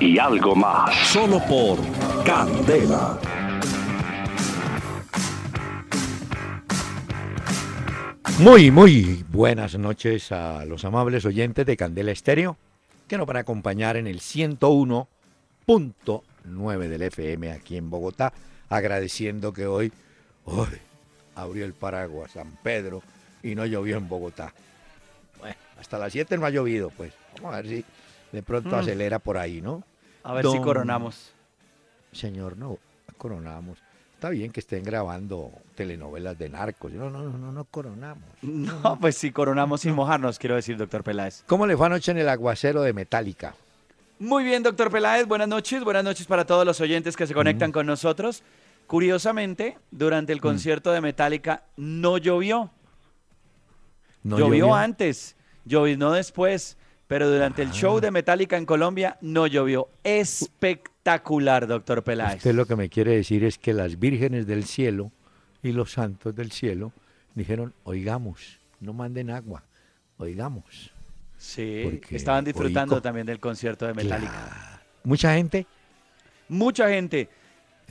y algo más. Solo por Candela. Muy, muy buenas noches a los amables oyentes de Candela Estéreo que nos van a acompañar en el 101.9 del FM aquí en Bogotá, agradeciendo que hoy, hoy abrió el paraguas San Pedro y no llovió en Bogotá. Hasta las 7 no ha llovido, pues. Vamos a ver si de pronto Mm. acelera por ahí, ¿no? A ver si coronamos. Señor, no, coronamos. Está bien que estén grabando telenovelas de narcos. No, no, no, no, no coronamos. No, pues si coronamos sin mojarnos, quiero decir, doctor Peláez. ¿Cómo le fue anoche en el aguacero de Metallica? Muy bien, doctor Peláez, buenas noches. Buenas noches para todos los oyentes que se conectan con nosotros. Curiosamente, durante el concierto de Metallica no llovió. ¿No llovió, antes, llovió después, pero durante el show de Metallica en Colombia no llovió. Espectacular, doctor Peláez. Usted lo que me quiere decir es que las vírgenes del cielo y los santos del cielo dijeron, oigamos, no manden agua, oigamos. Sí, porque estaban disfrutando Oico- también del concierto de Metallica. Claro. Mucha gente, Mucha gente,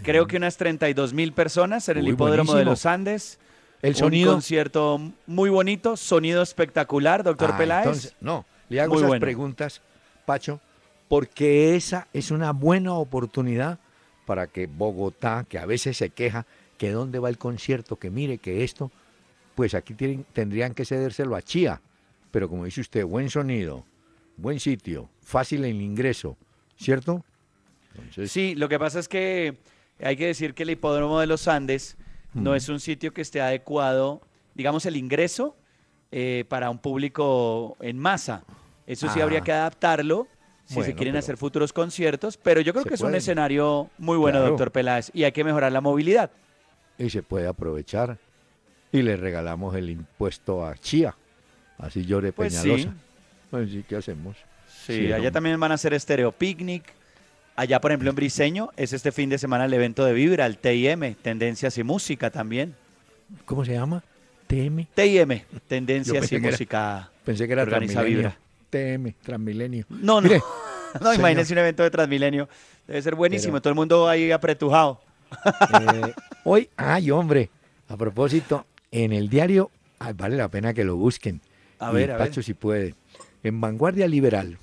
creo que unas 32 mil personas en el Uy, hipódromo de los Andes. el Un sonido... concierto muy bonito, sonido espectacular, doctor Ah, Peláez. entonces, no, le hago Muy esas bueno. preguntas, Pacho, porque esa es una buena oportunidad para que Bogotá, que a veces se queja que dónde va el concierto, que mire que esto, pues aquí tienen- tendrían que cedérselo a Chía. Pero como dice usted, buen sonido, buen sitio, fácil el ingreso, ¿cierto? Entonces, Sí, lo que pasa es que hay que decir que el hipódromo de los Andes no es un sitio que esté adecuado, digamos, el ingreso eh, para un público en masa. Eso sí Ah. habría que adaptarlo si se quieren hacer futuros conciertos, pero yo creo que es un escenario muy bueno, Claro. doctor Peláez, y hay que mejorar la movilidad. y se puede aprovechar y le regalamos el impuesto a Chía, así llore Pues sí. Peñalosa. Pues sí, ¿qué hacemos? Sí, Sí, allá también van a hacer estéreo picnic. Allá, por ejemplo, en Briseño, es este fin de semana el evento de Vibra, el TIM, Tendencias y Música también. ¿Cómo se llama? TM. TIM, Tendencias y Música. Pensé que era Organiza. Vibra. TM, Transmilenio. No, no, Mire, no, imagínese un evento de Transmilenio. Debe ser buenísimo, Pero- todo el mundo ahí apretujado. Eh, hoy, ay, hombre, a propósito, en el diario, ay, vale la pena que lo busquen. A Y ver, a ver. Pacho, si puede. En Vanguardia Liberal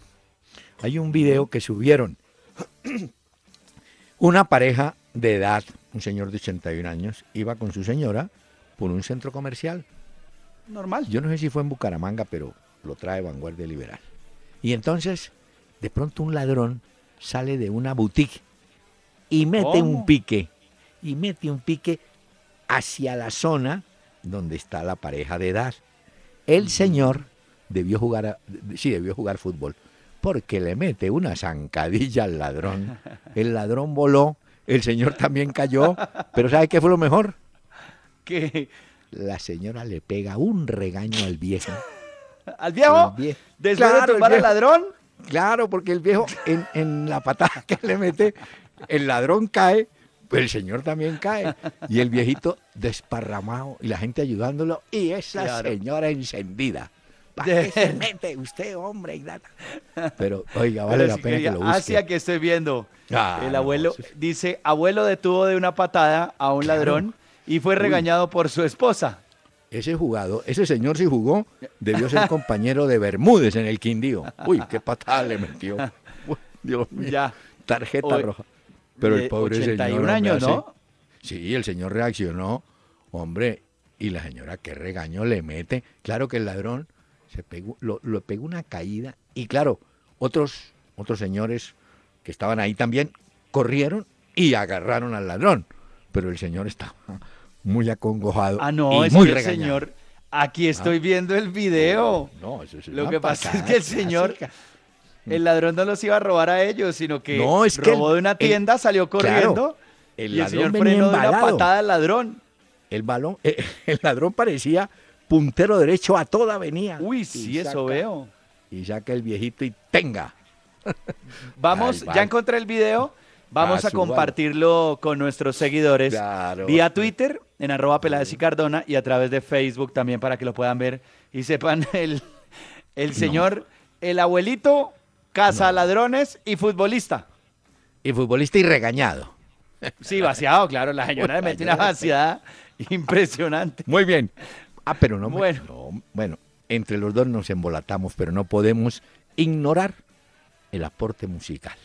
hay un video que subieron una pareja de edad, un señor de 81 años, iba con su señora por un centro comercial. Normal. Yo no sé si fue en Bucaramanga, pero lo trae Vanguardia Liberal. Y entonces, de pronto un ladrón sale de una boutique y mete ¿Cómo? un pique, y mete un pique hacia la zona donde está la pareja de edad. El señor debió jugar, a- sí, debió jugar fútbol, porque le mete una zancadilla al ladrón. El ladrón voló, el señor también cayó, pero ¿sabe qué fue lo mejor? que La señora le pega un regaño al viejo. ¿Al viejo? Vie- Después Claro, de el tumbar al ladrón. Claro, porque el viejo en, en la patada que le mete, el ladrón cae, pues el señor también cae. Y el viejito desparramado y la gente ayudándolo y esa Claro. señora encendida. ¿Para qué se mete usted, hombre? y nada? Pero, oiga, vale Pero la pena que quería- lo Hacia busque. que estoy viendo. Ah, el no, abuelo sí. dice, abuelo detuvo de una patada a un Claro. ladrón y fue Uy. regañado por su esposa. Ese jugado, ese señor si jugó, debió ser compañero de Bermúdez en el Quindío. Uy, qué patada le metió. Uy, Dios mío. Ya. Tarjeta roja. Pero el pobre 81 señor. años, hace- ¿no? Sí, el señor reaccionó, hombre, y la señora qué regaño le mete. Claro que el ladrón se pegó, lo, lo pegó una caída y claro, otros, otros señores que estaban ahí también corrieron y agarraron al ladrón. Pero el señor estaba muy acongojado Ah, no, y es muy que el señor, aquí estoy viendo el video. No, eso es Lo que pasa es que el señor- clásica. el ladrón no los iba a robar a ellos, sino que no, es robó de una tienda, salió corriendo el y el señor frenó de una patada al ladrón. El balón, el ladrón parecía puntero derecho a toda venía. Uy, sí, eso veo. Y saca el viejito y tenga. Vamos, ya encontré el video. Vamos a compartirlo con nuestros seguidores vía Twitter, en arroba Peláez y Cardona, y a través de Facebook también para que lo puedan ver y sepan el, el señor, el abuelito, caza ladrones y futbolista. Y futbolista y regañado. Sí, vaciado, claro. La señora le metió una vaciada impresionante. Muy bien. Ah, pero no, bueno. bueno, entre los dos nos embolatamos, pero no podemos ignorar el aporte musical.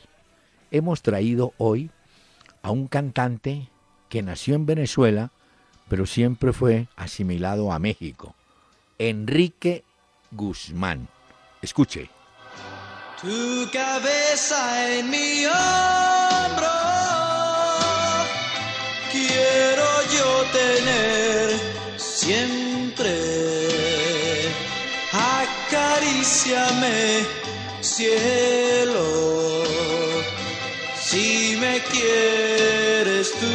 Hemos traído hoy a un cantante que nació en Venezuela, pero siempre fue asimilado a México, Enrique Guzmán. Escuche. Tu cabeza en mi hombro, quiero yo tener siempre. Acaríciame, cielo, quieres tú.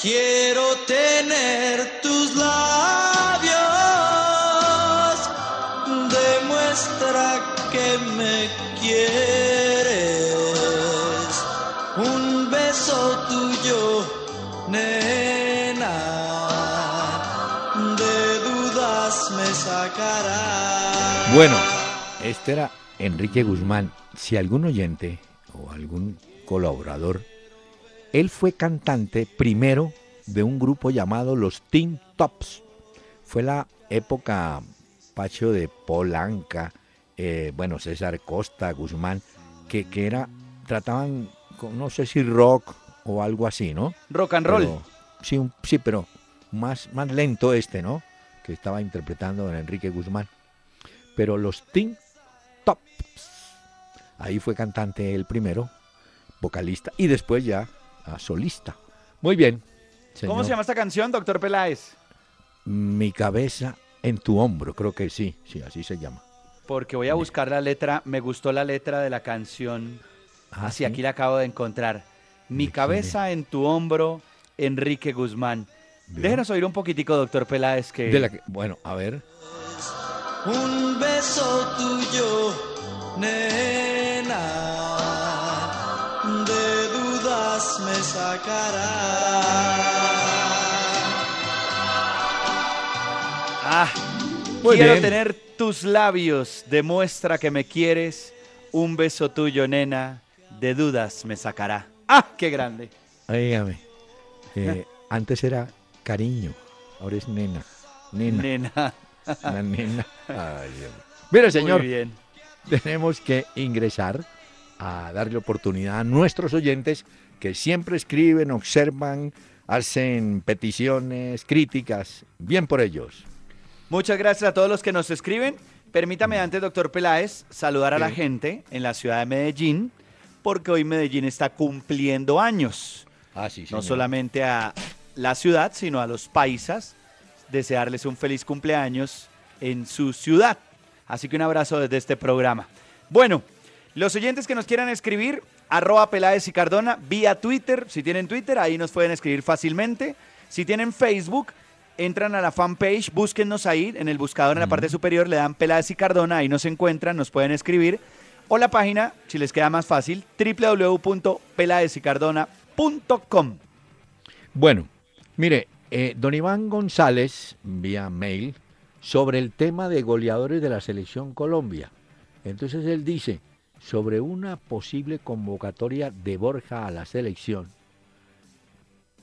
Quiero tener tus labios, demuestra que me quieres. Un beso tuyo, nena, de dudas me sacará. Bueno, este era Enrique Guzmán. Si algún oyente o algún colaborador él fue cantante primero de un grupo llamado los Teen Tops. Fue la época Pacho de Polanca, eh, bueno, César Costa, Guzmán, que, que era, trataban, no sé si rock o algo así, ¿no? Rock and roll. sí, sí, pero más, más lento este, ¿no? Que estaba interpretando en Enrique Guzmán. Pero los Teen ahí fue cantante el primero, vocalista, y después ya a solista. Muy bien. ¿Cómo se llama esta canción, doctor Peláez? Mi cabeza en tu hombro, creo que sí, sí, así se llama. Porque voy a buscar la letra, me gustó la letra de la canción. Ah, así, aquí la acabo de encontrar. Mi cabeza en tu hombro, Enrique Guzmán. Déjenos oír un poquitico, doctor Peláez, que... bueno, a ver. Un beso tuyo, nena me sacará. Ah, quiero tener tus labios, demuestra que me quieres. Un beso tuyo, nena, de dudas me sacará. ¡Ah, qué grande! Dígame, eh, antes era cariño, ahora es nena. Nena. Nena. La nena. Mira, señor, Muy bien. tenemos que ingresar a darle oportunidad a nuestros oyentes que siempre escriben, observan, hacen peticiones, críticas. Bien por ellos. Muchas gracias a todos los que nos escriben. Permítame antes, doctor Peláez, saludar a la gente en la ciudad de Medellín, porque hoy Medellín está cumpliendo años. Ah, sí, no solamente a la ciudad, sino a los paisas. Desearles un feliz cumpleaños en su ciudad. Así que un abrazo desde este programa. Bueno, los oyentes que nos quieran escribir, arroba Peláez y Cardona, vía Twitter. Si tienen Twitter, ahí nos pueden escribir fácilmente. Si tienen Facebook, entran a la fanpage, búsquennos ahí en el buscador en la parte superior, le dan Peláez y Cardona, ahí nos encuentran, nos pueden escribir. O la página, si les queda más fácil, www.pelaezicardona.com. Bueno, mire, eh, don Iván González, vía mail, sobre el tema de goleadores de la selección Colombia. Entonces él dice, sobre una posible convocatoria de Borja a la selección.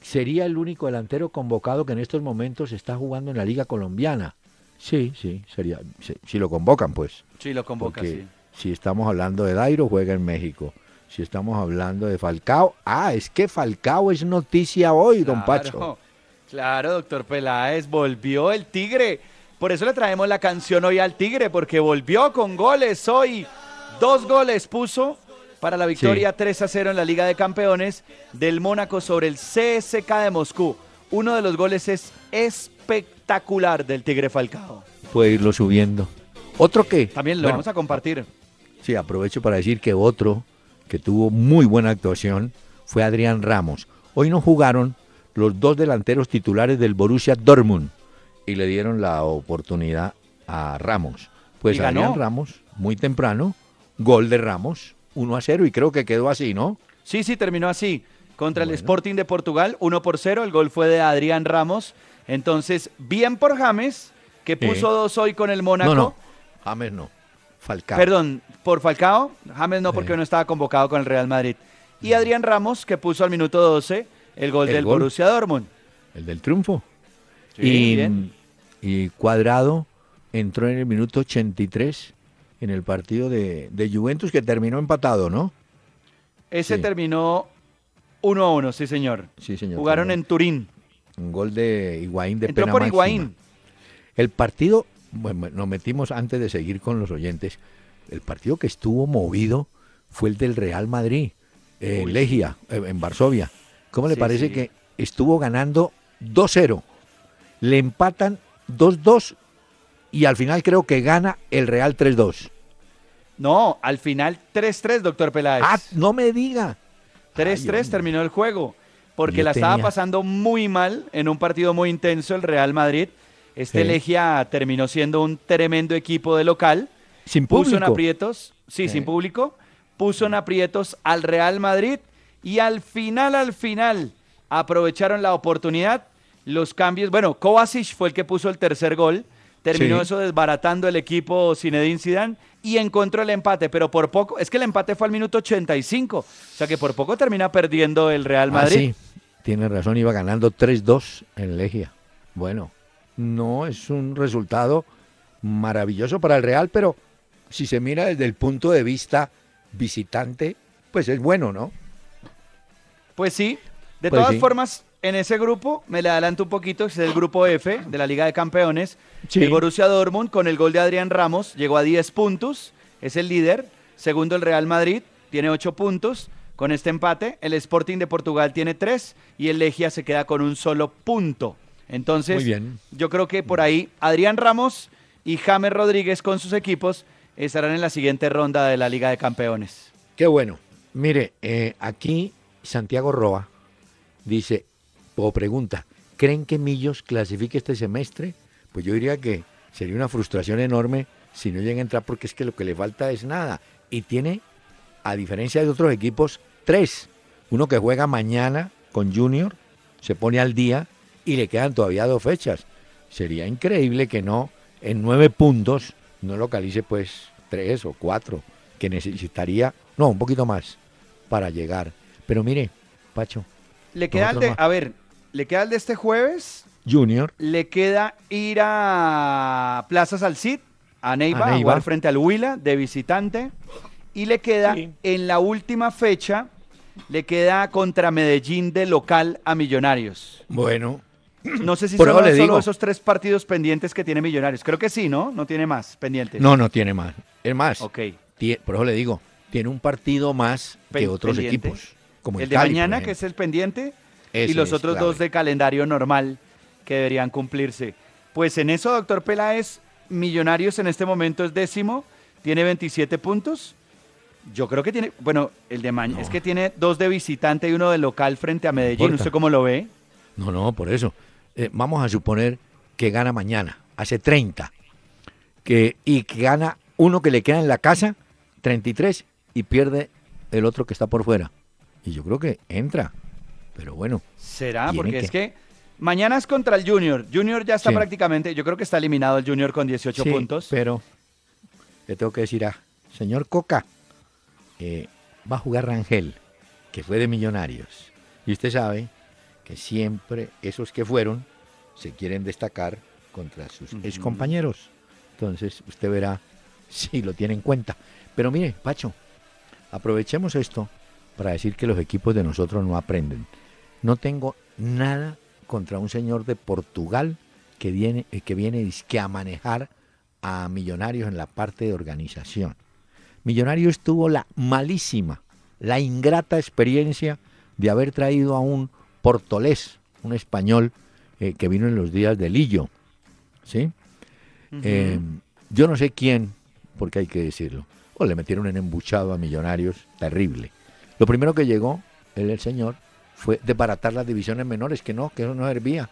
Sería el único delantero convocado que en estos momentos está jugando en la Liga Colombiana. Sí, sí, sería. Si lo convocan, pues. Sí, lo convocan, sí. Si estamos hablando de Dairo, juega en México. Si estamos hablando de Falcao, ah, es que Falcao es noticia hoy, don Pacho. Claro, doctor Peláez, volvió el Tigre. Por eso le traemos la canción hoy al Tigre, porque volvió con goles hoy Dos goles puso para la victoria 3 a 0 en la Liga de Campeones del Mónaco sobre el CSK de Moscú. Uno de los goles es espectacular del Tigre Falcao. Puede irlo subiendo. Otro que... También lo vamos a compartir. Sí, aprovecho para decir que otro que tuvo muy buena actuación fue Adrián Ramos. Hoy no jugaron los dos delanteros titulares del Borussia Dortmund y le dieron la oportunidad a Ramos. Pues ¿Y ganó? Adrián Ramos, muy temprano, gol de Ramos, 1 a 0 y creo que quedó así, ¿no? Sí, sí, terminó así. Contra el. Sporting de Portugal, 1 por 0. El gol fue de Adrián Ramos. Entonces, bien por James, que Sí. puso dos hoy con el Mónaco. No, no, James no, Falcao. Perdón, por Falcao. James no, porque Sí. no estaba convocado con el Real Madrid. Y Adrián Ramos, que puso al minuto 12 el gol El del gol. Borussia Dortmund. El del triunfo. Sí, y, bien. Y Cuadrado entró en el minuto 83 en el partido de, de Juventus que terminó empatado, ¿no? Ese Sí. terminó 1 a 1, sí, señor. Sí, señor. Jugaron en Turín. Un gol de Higuaín de Entró pena por máxima. Higuaín. El partido, bueno, nos metimos antes de seguir con los oyentes, el partido que estuvo movido fue el del Real Madrid, eh, Uy, Legia, eh, en Varsovia. ¿Cómo le Sí, parece sí. que estuvo ganando 2-0? Le empatan 2-2 y al final creo que gana el Real 3-2. No, al final 3-3, doctor Peláez. Ah, no me diga. 3-3 Ay, hombre. terminó el juego, porque Yo la estaba tenía- pasando muy mal en un partido muy intenso el Real Madrid. Este Sí. Legia terminó siendo un tremendo equipo de local. Sin Puso en público. aprietos, sí, Sí. sin público, puso en aprietos al Real Madrid y al final, al final, aprovecharon la oportunidad, los cambios. Bueno, Kovacic fue el que puso el tercer gol, terminó Sí. eso desbaratando el equipo Zinedine Zidane y encontró el empate, pero por poco, es que el empate fue al minuto 85, o sea que por poco termina perdiendo el Real Ah, Madrid. sí, tiene razón, iba ganando 3-2 en Legia. Bueno, no es un resultado maravilloso para el Real, pero si se mira desde el punto de vista visitante, pues es bueno, ¿no? Pues sí, de Pues todas sí. formas, en ese grupo, me le adelanto un poquito, es el grupo F de la Liga de Campeones. Sí. El Borussia Dortmund, con el gol de Adrián Ramos, llegó a 10 puntos, es el líder. Segundo, el Real Madrid, tiene 8 puntos. Con este empate, el Sporting de Portugal tiene 3 y el Legia se queda con un solo punto. Entonces, Muy bien. yo creo que por ahí Adrián Ramos y James Rodríguez con sus equipos estarán en la siguiente ronda de la Liga de Campeones. Qué bueno. Mire, eh, aquí Santiago Roa dice, o pregunta, ¿creen que Millos clasifique este semestre? Pues yo diría que sería una frustración enorme si no llega a entrar porque es que lo que le falta es nada. Y tiene, a diferencia de otros equipos, tres. Uno que juega mañana con Junior, se pone al día y le quedan todavía dos fechas. Sería increíble que no, en nueve puntos, no localice pues tres o cuatro, que necesitaría, no, un poquito más para llegar. Pero mire, Pacho, Le queda el Nosotros de, a ver, le queda el de este jueves, Junior, le queda ir a Plaza Salcid, a Neiva, A a, Neiva. jugar frente al Huila de visitante. Y le queda Sí. en la última fecha, le queda contra Medellín de local a Millonarios. bueno, No sé si Por son eso le solo digo. esos tres partidos pendientes que tiene Millonarios. Creo que sí, ¿no? No tiene más pendientes. no, no tiene más. Es más, Ok. por eso le digo, tiene un partido más que otros pendiente. equipos. Como el de Cali, mañana, que es el pendiente, y los otros clave. dos de calendario normal que deberían cumplirse. Pues en eso, doctor Peláez, Millonarios en este momento es décimo, tiene 27 puntos. Yo creo que tiene, bueno, el de mañana, No. es que tiene dos de visitante y uno de local frente a Medellín. importa. ¿Usted cómo lo ve? No, no, por eso. Eh, vamos a suponer que gana mañana, hace 30, que, y que gana uno que le queda en la casa, 33, y pierde el otro que está por fuera. Y yo creo que entra. Pero bueno, Será, porque que- es que mañana es contra el Junior. Junior ya está Sí. prácticamente, yo creo que está eliminado el Junior con 18 sí, puntos. Pero le tengo que decir a señor Coca, eh, va a jugar Rangel, que fue de Millonarios. Y usted sabe que siempre esos que fueron se quieren destacar contra sus Ujú. ex compañeros. Entonces usted verá si lo tiene en cuenta. Pero mire, Pacho, aprovechemos esto para decir que los equipos de nosotros no aprenden. No tengo nada contra un señor de Portugal que viene, eh, que viene dizque, a manejar a Millonarios en la parte de organización. Millonarios tuvo la malísima, la ingrata experiencia de haber traído a un portolés, un español eh, que vino en los días de Lillo, ¿sí? Eh, yo no sé quién, porque hay que decirlo, o le metieron en embuchado a millonarios terrible. Lo primero que llegó, él, el señor, fue desbaratar las divisiones menores, que no, que eso no servía.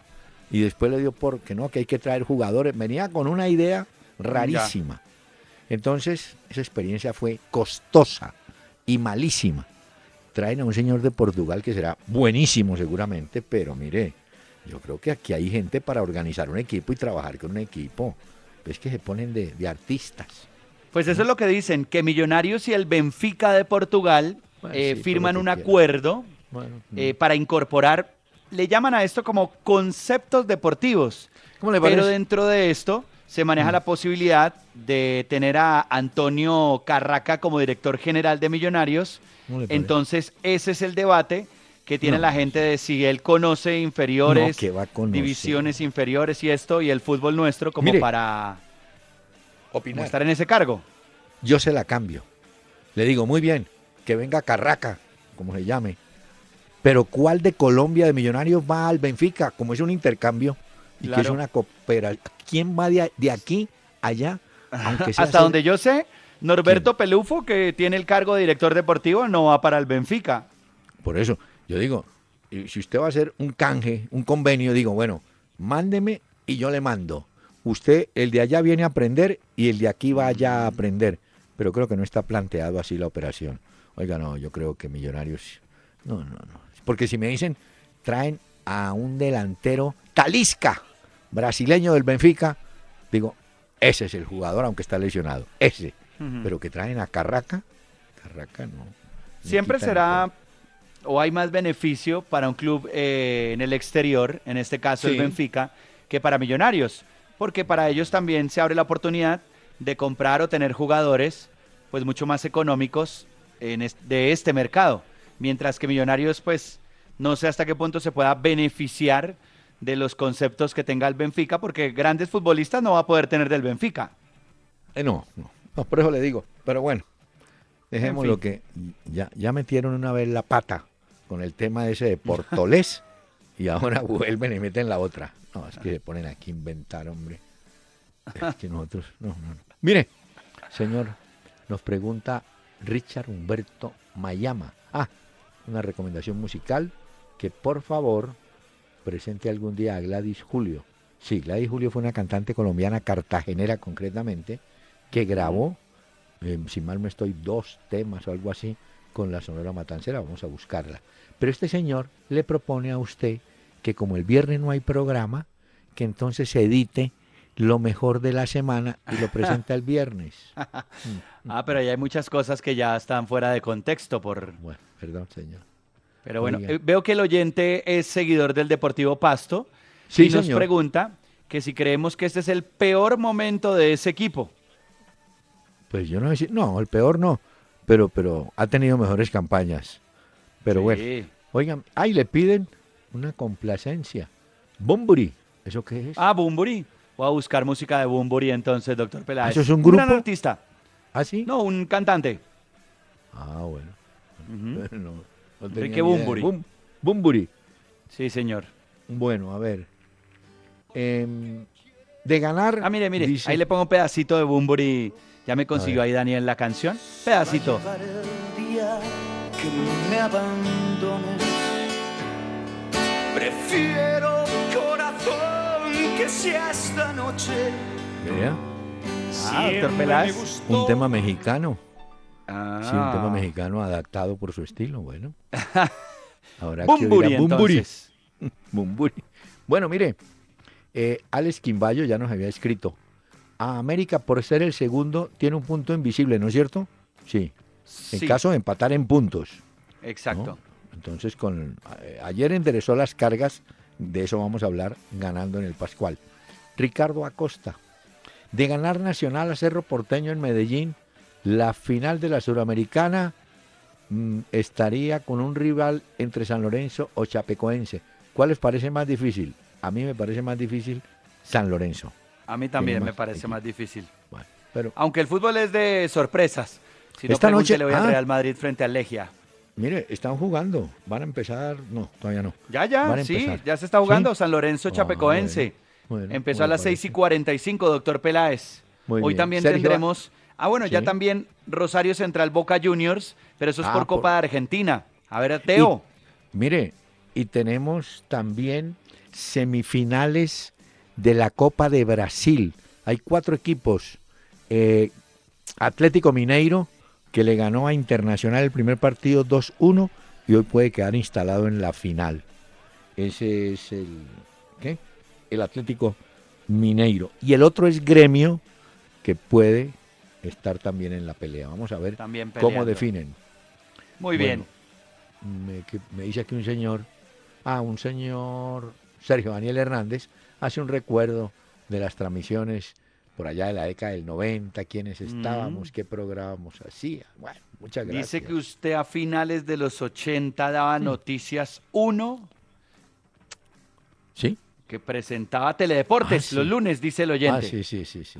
Y después le dio por que no, que hay que traer jugadores. Venía con una idea rarísima. Entonces, esa experiencia fue costosa y malísima. Traen a un señor de Portugal que será buenísimo seguramente, pero mire, yo creo que aquí hay gente para organizar un equipo y trabajar con un equipo. Es que se ponen de, artistas. Pues eso es lo que dicen, que Millonarios y el Benfica de Portugal eh, firman un acuerdo eh, para incorporar, le llaman a esto como conceptos deportivos. Pero dentro de esto se maneja mm. la posibilidad de tener a Antonio Carraca como director general de Millonarios. Entonces, ese es el debate que tiene la gente de si él conoce inferiores, divisiones inferiores y esto, y el fútbol nuestro como para opinar. estar en ese cargo. Yo se la cambio. Le digo, muy bien, que venga Carraca, como se llame. Pero ¿cuál de Colombia de Millonarios va al Benfica? Como es un intercambio y que es una cooperación. ¿Quién va de, aquí allá? Hasta donde yo sé, Norberto Pelufo, que tiene el cargo de director deportivo, no va para el Benfica. Por eso, yo digo, si usted va a hacer un canje, un convenio, digo, bueno, mándeme y yo le mando. Usted, el de allá viene a aprender y el de aquí va allá a aprender. Pero creo que no está planteado así la operación. Oiga, no, yo creo que Millonarios. No, no, no. Porque si me dicen, traen a un delantero Talisca, brasileño del Benfica, digo, ese es el jugador, aunque está lesionado. Ese. Pero que traen a Carraca, Carraca no. Siempre será o hay más beneficio para un club eh, en el exterior, en este caso el Benfica, que para Millonarios, porque para ellos también se abre la oportunidad de comprar o tener jugadores pues mucho más económicos en de este mercado, mientras que Millonarios pues no sé hasta qué punto se pueda beneficiar de los conceptos que tenga el Benfica, porque grandes futbolistas no va a poder tener del Benfica. Eh, no, no, no, por eso le digo, pero bueno, dejemos lo que ya, ya metieron una vez la pata con el tema ese de Portolés y ahora vuelven y meten la otra. No, es que se ponen aquí a inventar, hombre. Es que nosotros, no, no, no. Mire, señor, nos pregunta Richard Humberto Mayama. Ah, una recomendación musical que por favor presente algún día a Gladys Julio. Sí, Gladys Julio fue una cantante colombiana cartagenera concretamente que grabó, eh, si mal no estoy, dos temas o algo así con la Sonora Matancera, vamos a buscarla. Pero este señor le propone a usted que como el viernes no hay programa, que entonces se edite lo mejor de la semana y lo presente el viernes. ah, pero ahí hay muchas cosas que ya están fuera de contexto por... Bueno, perdón, señor. Pero bueno, eh, veo que el oyente es seguidor del Deportivo Pasto y nos pregunta que si creemos que este es el peor momento de ese equipo. Pues yo no decir, no, el peor no pero, pero ha tenido mejores campañas. Pero bueno, oigan, ay, le piden una complacencia. Bumburi, ¿eso qué es? Ah, Bumburi. Voy a buscar música de Bumburi entonces, doctor Peláez. ¿Eso es un grupo? Un artista. ¿Ah, sí? No, un cantante. Ah, bueno. Enrique Bumburi. Bumburi. Sí, señor. Bueno, a ver. Em, de ganar. Ah, mire, mire. Ahí le pongo un pedacito de Bumburi ya me consiguió ahí Daniel la canción. Pedacito. Prefiero que sea esta noche. Vea. Ah, doctor Peláez. Un tema mexicano. Ah. Sí, un tema mexicano adaptado por su estilo, bueno. Ahora Bumburi, Bumburi. Bumburi. Bueno, mire, eh, Alex Quimbayo ya nos había escrito a América por ser el segundo tiene un punto invisible, ¿no es cierto? Sí. En caso de empatar en puntos. Exacto. Entonces, con eh, ayer enderezó las cargas, de eso vamos a hablar, ganando en el Pascual. Ricardo Acosta, de ganar Nacional a Cerro Porteño en Medellín, la final de la Suramericana mm, estaría con un rival entre San Lorenzo o Chapecoense. ¿Cuál les parece más difícil? A mí me parece más difícil San Lorenzo. A mí también me parece más difícil. pero, Aunque el fútbol es de sorpresas. Si esta noche le voy al ah. Real Madrid frente al Legia. Mire, están jugando. Van a empezar. No, todavía no. Ya, ya, sí, ya se está jugando. San Lorenzo ah, Chapecoense. Empezó a las 6 y 45, doctor Peláez. Muy Hoy bien. también Sergio, tendremos. Ah, bueno, ya también Rosario Central Boca Juniors, pero eso es Ah, por por- Copa de Argentina. A ver, Teo. Mire, y tenemos también semifinales de la Copa de Brasil. Hay cuatro equipos. Eh, Atlético Mineiro, que le ganó a Internacional el primer partido 2-1 y hoy puede quedar instalado en la final. Ese es el, ¿qué? el Atlético Mineiro. Y el otro es Gremio, que puede estar también en la pelea. Vamos a ver También cómo definen. Muy Bueno, bien. me, que- me dice aquí un señor, ah, un señor Sergio Daniel Hernández, hace un recuerdo de las transmisiones por allá de la década del 90, quiénes estábamos, Mm. qué programas hacía. Bueno, muchas gracias. Dice que usted a finales de los 80 daba noticias 1 ¿Sí? que presentaba Teledeportes Ah, sí. los lunes, dice el Ah, oyente. sí, sí, sí, sí.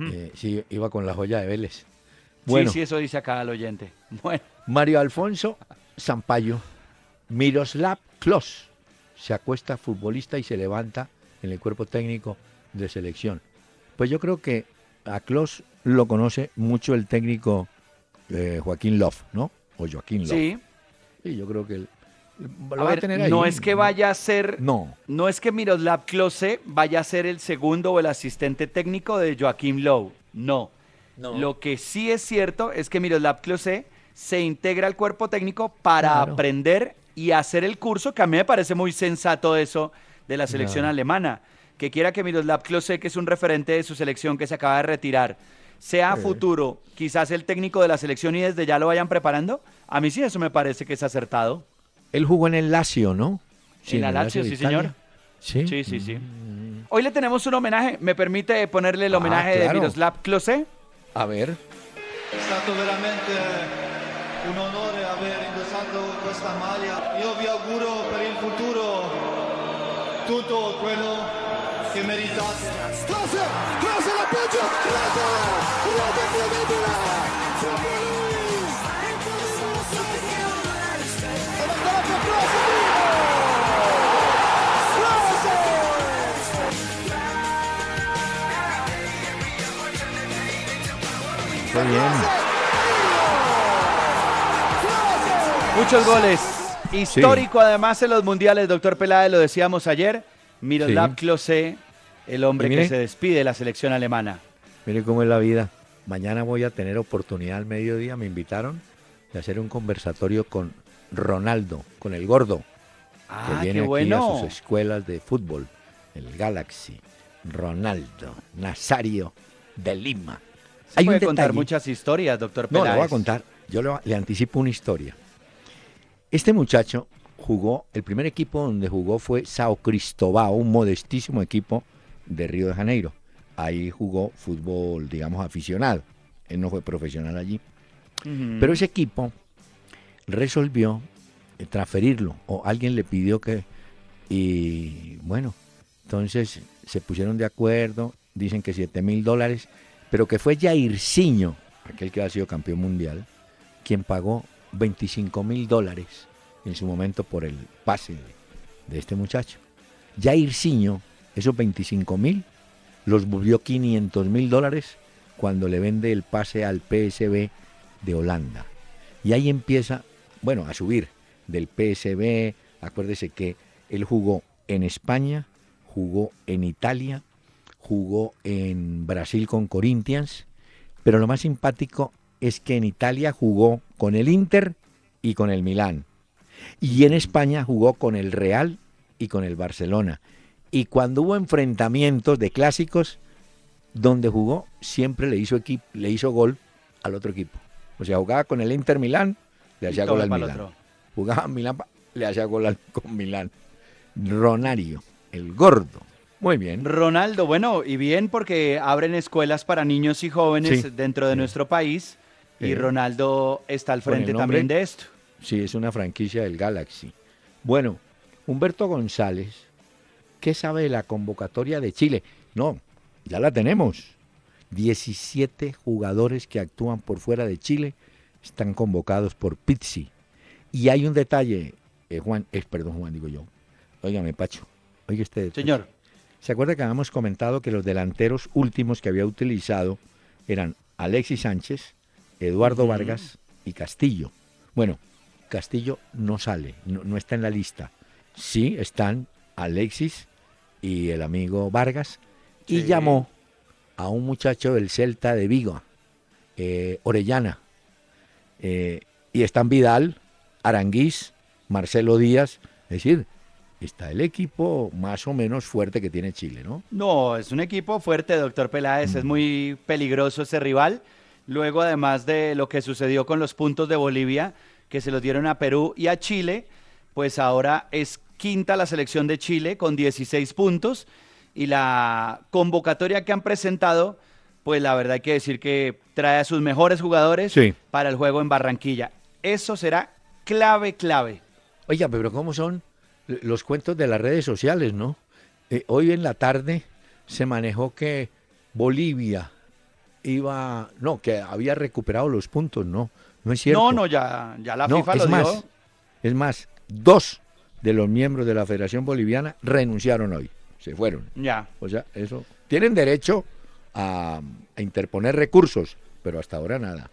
Eh, sí, iba con la joya de Vélez. Bueno, Sí, sí, eso dice acá el oyente. Bueno, Mario Alfonso Zampayo, Miroslav Klos, se acuesta futbolista y se levanta en el cuerpo técnico de selección. Pues yo creo que a Klos lo conoce mucho el técnico eh, Joaquín Love, ¿no? O Joaquín Love. sí. Sí, yo creo que él lo A va ver, a tener ahí. no es que vaya a ser No, No es que Miroslav Klose vaya a ser el segundo o el asistente técnico de Joaquim Lowe, no. Lo que sí es cierto es que Miroslav Klose se integra al cuerpo técnico para Claro. aprender y hacer el curso, que a mí me parece muy sensato eso de la selección Claro. alemana. Que quiera que Miroslav Klose, que es un referente de su selección que se acaba de retirar, sea a Sí. futuro quizás el técnico de la selección y desde ya lo vayan preparando, a mí sí eso me parece que es acertado. él jugó en el Lazio, ¿no? En la el Lazio, sí, señor. Sí, Sí, sí, sí. Mm, Hoy le tenemos un homenaje. ¿Me permite ponerle el Ah, homenaje de. Miroslav Klose? A ver, È stato veramente un onore aver indossato questa maglia. Io vi auguro per il futuro tutto quello lui, per Klose, Klose! qué bien. Muchos goles. Histórico además en los mundiales, doctor Peláez, lo decíamos ayer. Miroslav Sí. Klose, el hombre Y que se despide de la selección alemana. Mire cómo es la vida. Mañana voy a tener oportunidad al mediodía, me invitaron de hacer un conversatorio con Ronaldo, con el gordo, Ah, que qué viene aquí a sus escuelas de fútbol, el Galaxy. Ronaldo, Nazario de Lima. Se Hay un puede contar muchas historias, doctor No, Peláez. le voy a contar. Yo le, le anticipo una historia. Este muchacho jugó, el primer equipo donde jugó fue Sao Cristobal, un modestísimo equipo de Río de Janeiro. Ahí jugó fútbol, digamos, aficionado. Él no fue profesional allí. Pero ese equipo resolvió eh, transferirlo o alguien le pidió que y bueno entonces se pusieron de acuerdo dicen que 7 mil dólares pero que fue Jairzinho aquel que ha sido campeón mundial quien pagó 25 mil dólares en su momento por el pase de, de este muchacho Jairzinho esos 25 mil los volvió 500 mil dólares cuando le vende el pase al PSV de Holanda. Y ahí empieza, bueno, a subir del PSV. Acuérdese que él jugó en España, jugó en Italia, jugó en Brasil con Corinthians, pero lo más simpático es que en Italia jugó con el Inter y con el Milán. Y en España jugó con el Real y con el Barcelona. Y cuando hubo enfrentamientos de clásicos, donde jugó, siempre le hizo, equipo, le hizo gol al otro equipo. O sea, jugaba con el Inter Milán, le hacía gol al Milán. otro. Jugaba Milán, le hacía gol al, con Milán. Ronario, el gordo. Muy bien. Ronaldo, bueno, y bien porque abren escuelas para niños y jóvenes Sí, dentro de sí. nuestro país y. Ronaldo está al frente nombre- también de esto. Sí, es una franquicia del Galaxy. Bueno, Humberto González, ¿qué sabe de la convocatoria de Chile? No, ya la tenemos. 17 jugadores que actúan por fuera de Chile están convocados por Pizzi. Y hay un detalle, eh, Juan, es perdón, Juan, digo yo. Óigame, Pacho. Oiga usted. Pacho. Señor, ¿Se acuerda que habíamos comentado que los delanteros últimos que había utilizado eran Alexis Sánchez, Eduardo Vargas y Castillo? Bueno, Castillo no sale, no, está en la lista. Sí están Alexis y el amigo Vargas y llamó a un muchacho del Celta de Vigo, eh, Orellana. Eh, y están Vidal, Aranguís, Marcelo Díaz. Es decir, está el equipo más o menos fuerte que tiene Chile, ¿no? No, es un equipo fuerte, doctor Peláez. Es mm. muy peligroso ese rival. Luego, además de lo que sucedió con los puntos de Bolivia, que se los dieron a Perú y a Chile, pues ahora es quinta la selección de Chile con 16 puntos y la convocatoria que han presentado, pues la verdad hay que decir que trae a sus mejores jugadores para el juego en Barranquilla. Eso será clave, clave. Oiga, pero ¿cómo son los cuentos de las redes sociales, no? Eh, hoy en la tarde se manejó que Bolivia iba, no, que había recuperado los puntos, no, no es cierto. No, no, ya, ya la FIFA lo más, Es más, dos de los miembros de la Federación Boliviana renunciaron hoy se fueron. Ya. O sea, eso. Tienen derecho a, interponer recursos, pero hasta ahora nada.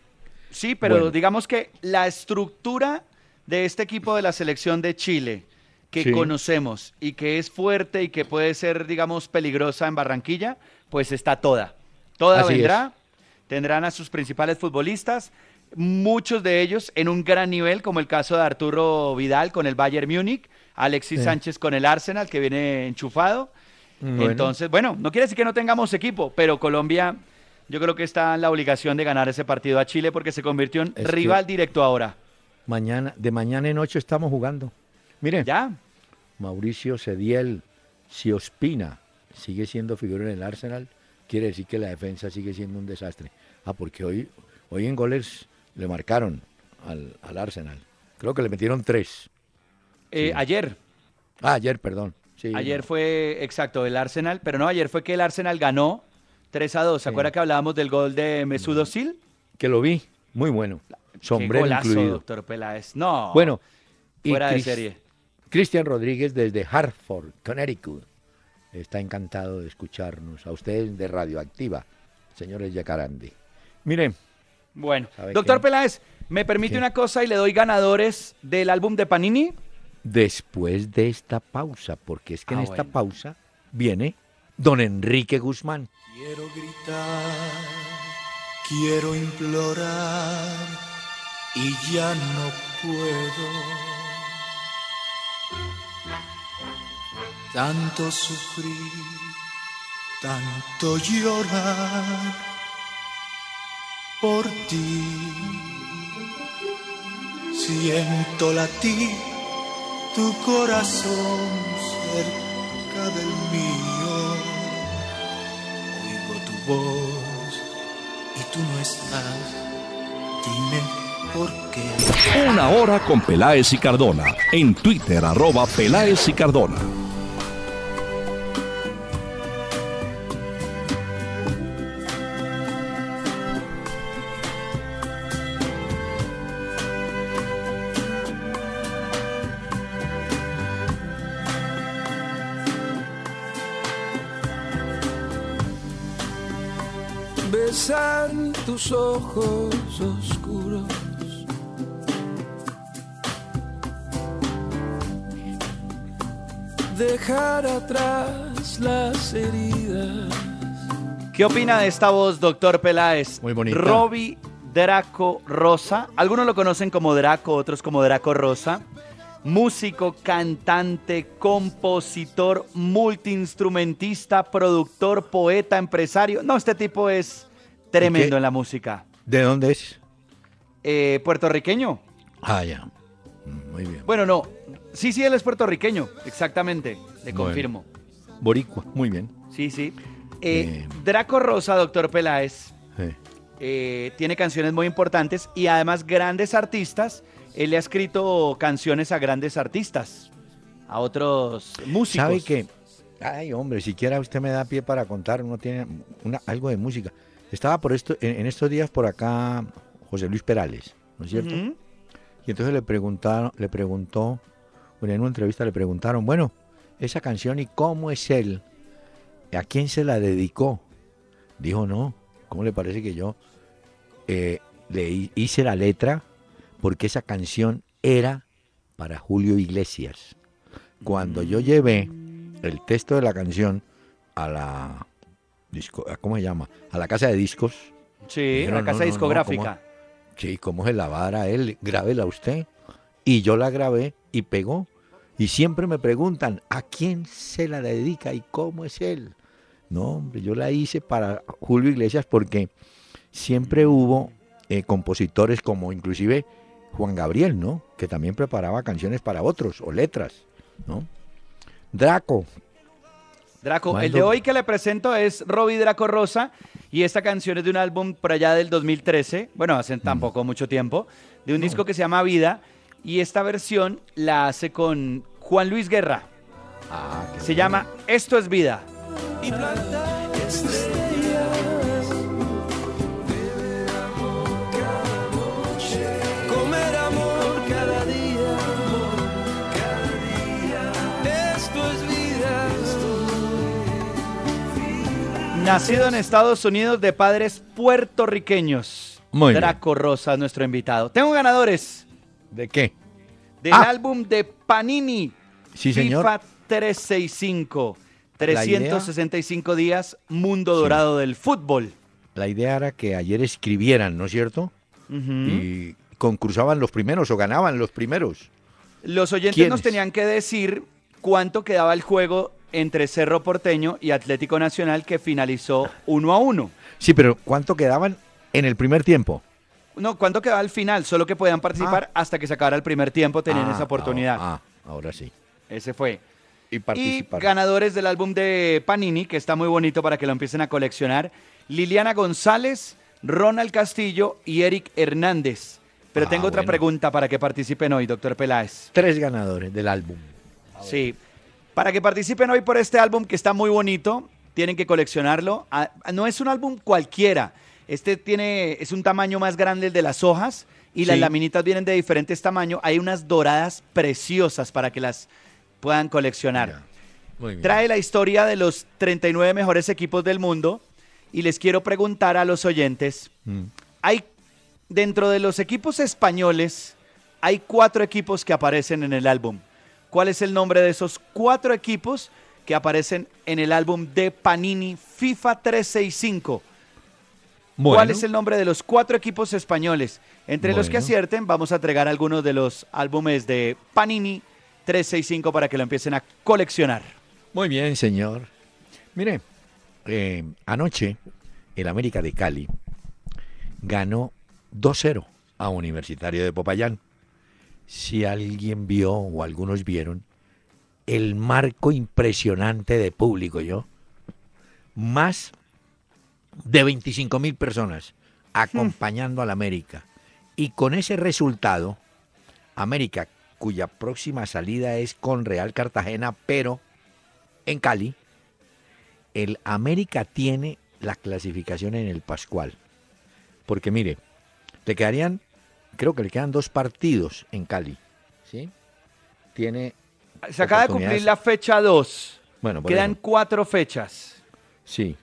Sí, pero digamos que la estructura de este equipo de la selección de Chile, que conocemos y que es fuerte y que puede ser, digamos, peligrosa en Barranquilla, pues está toda. Toda vendrá. Tendrán a sus principales futbolistas, muchos de ellos en un gran nivel, como el caso de Arturo Vidal con el Bayern Múnich, Alexis Sánchez con el Arsenal, que viene enchufado, entonces, bueno, no quiere decir que no tengamos equipo, pero Colombia yo creo que está en la obligación de ganar ese partido a Chile porque se convirtió en rival directo ahora. Mañana, de mañana en ocho estamos jugando. Mire, ya. Mauricio Cediel, si Ospina sigue siendo figura en el Arsenal, quiere decir que la defensa sigue siendo un desastre. Ah, porque hoy, hoy en goles le marcaron al, Arsenal. Creo que le metieron tres. Eh, ayer. Ah, ayer, perdón ayer fue, exacto, el Arsenal, pero no, ayer fue que el Arsenal ganó 3 a 2. ¿Se acuerda que hablábamos del gol de Mesut Özil? Que lo vi, muy bueno. Sombrero Qué golazo, doctor Peláez. No. Bueno, fuera de serie. Cristian Rodríguez desde Hartford, Connecticut. Está encantado de escucharnos. A ustedes de Radioactiva, señores Yacarandi. Miren. Bueno, doctor Peláez, ¿me permite una cosa y le doy ganadores del álbum de Panini? Después de esta pausa, porque es que en ah, esta pausa viene don Enrique Guzmán. Quiero gritar, quiero implorar y ya no puedo. Tanto sufrir, tanto llorar por ti. Siento latir tu corazón cerca del mío. Oigo tu voz y tú no estás. Dime por qué. Una hora con Peláez y Cardona. En Twitter, arroba Peláez y Cardona. Tus ojos oscuros. Dejar atrás las heridas. ¿Qué opina de esta voz, doctor Peláez? Muy bonita. Robbie Draco Rosa. Algunos lo conocen como Draco, otros como Draco Rosa. Músico, cantante, compositor, multiinstrumentista, productor, poeta, empresario. No, este tipo es Tremendo en la música. ¿De dónde es? Eh, puertorriqueño. Ah, ya. Muy bien. Bueno, no. Sí, sí, él es puertorriqueño. Exactamente. Le confirmo. Boricua. Muy bien. Sí, sí. Eh, Draco Rosa, doctor Peláez, eh, tiene canciones muy importantes y además grandes artistas. Él le ha escrito canciones a grandes artistas, a otros músicos. ¿Sabe qué? Ay, hombre, siquiera usted me da pie para contar, uno tiene una, algo de música. Estaba por esto, en, estos días por acá José Luis Perales, ¿no es cierto? Y entonces le preguntaron, le preguntó, bueno, en una entrevista le preguntaron, bueno, esa canción y cómo es él ¿a quién se la dedicó? Dijo, no, ¿cómo le parece que yo eh, le hi- hice la letra? Porque esa canción era para Julio Iglesias. Cuando yo llevé el texto de la canción a la disco, ¿a ¿cómo se llama? A la casa de discos. Sí, Dijeron, la casa no, discográfica. Sí, ¿cómo se la va a dar a él? Grábela usted. Y yo la grabé y pegó. Y siempre me preguntan, ¿a quién se la dedica y cómo es él? No, hombre, yo la hice para Julio Iglesias porque siempre hubo eh, compositores como inclusive Juan Gabriel, ¿no? Que también preparaba canciones para otros o letras, ¿no? Draco, Draco, el de hoy que le presento es Robbie Draco Rosa y esta canción es de un álbum por allá del 2013, bueno, hace Mm. tampoco mucho tiempo, de un disco que se llama Vida y esta versión la hace con Juan Luis Guerra. Ah, qué Se llama Esto es Vida. y plantar estrellas. Nacido en Estados Unidos de padres puertorriqueños. Muy bien. Draco Rosa es nuestro invitado. Tengo ganadores ¿De qué? del Ah. álbum de Panini. Sí, señor. FIFA 365. La idea- 365 días, mundo dorado del fútbol. La idea era que ayer escribieran, ¿no es cierto? Y concursaban los primeros o ganaban los primeros. Los oyentes ¿Quiénes? nos tenían que decir cuánto quedaba el juego entre Cerro Porteño y Atlético Nacional que finalizó uno a uno. Sí, pero ¿cuánto quedaban en el primer tiempo? No, cuánto quedaba al final, solo que podían participar hasta que se acabara el primer tiempo, tenían Ah, esa oportunidad. Ah, ah, ahora sí. Ese fue. Y Y participaron. ganadores del álbum de Panini, que está muy bonito para que lo empiecen a coleccionar, Liliana González, Ronald Castillo y Eric Hernández. Pero Ah, tengo otra bueno. pregunta para que participen hoy, doctor Peláez. Tres ganadores del álbum. Sí. Para que participen hoy por este álbum que está muy bonito, tienen que coleccionarlo. Ah, No es un álbum cualquiera. Este tiene, es un tamaño más grande el de las hojas y las laminitas vienen de diferentes tamaños. Hay unas doradas preciosas para que las puedan coleccionar. Ya. Muy bien. Trae la historia de los 39 mejores equipos del mundo y les quiero preguntar a los oyentes, Mm. hay dentro de los equipos españoles hay cuatro equipos que aparecen en el álbum. ¿Cuál es el nombre de esos cuatro equipos que aparecen en el álbum de Panini FIFA 365? ¿Cuál Bueno, es el nombre de los cuatro equipos españoles? Entre los que acierten, vamos a entregar algunos de los álbumes de Panini 365 para que lo empiecen a coleccionar. Muy bien, señor. Mire, eh, anoche el América de Cali ganó 2-0 a Universitario de Popayán. Si alguien vio o algunos vieron el marco impresionante de público, yo, más de 25 mil personas acompañando al América. Y con ese resultado, América, cuya próxima salida es con Real Cartagena, pero en Cali, el América tiene la clasificación en el Pascual. Porque mire, le quedarían, creo que le quedan dos partidos en Cali. ¿Sí? Tiene. Se acaba de cumplir la fecha 2. Bueno, Quedan cuatro fechas. Sí.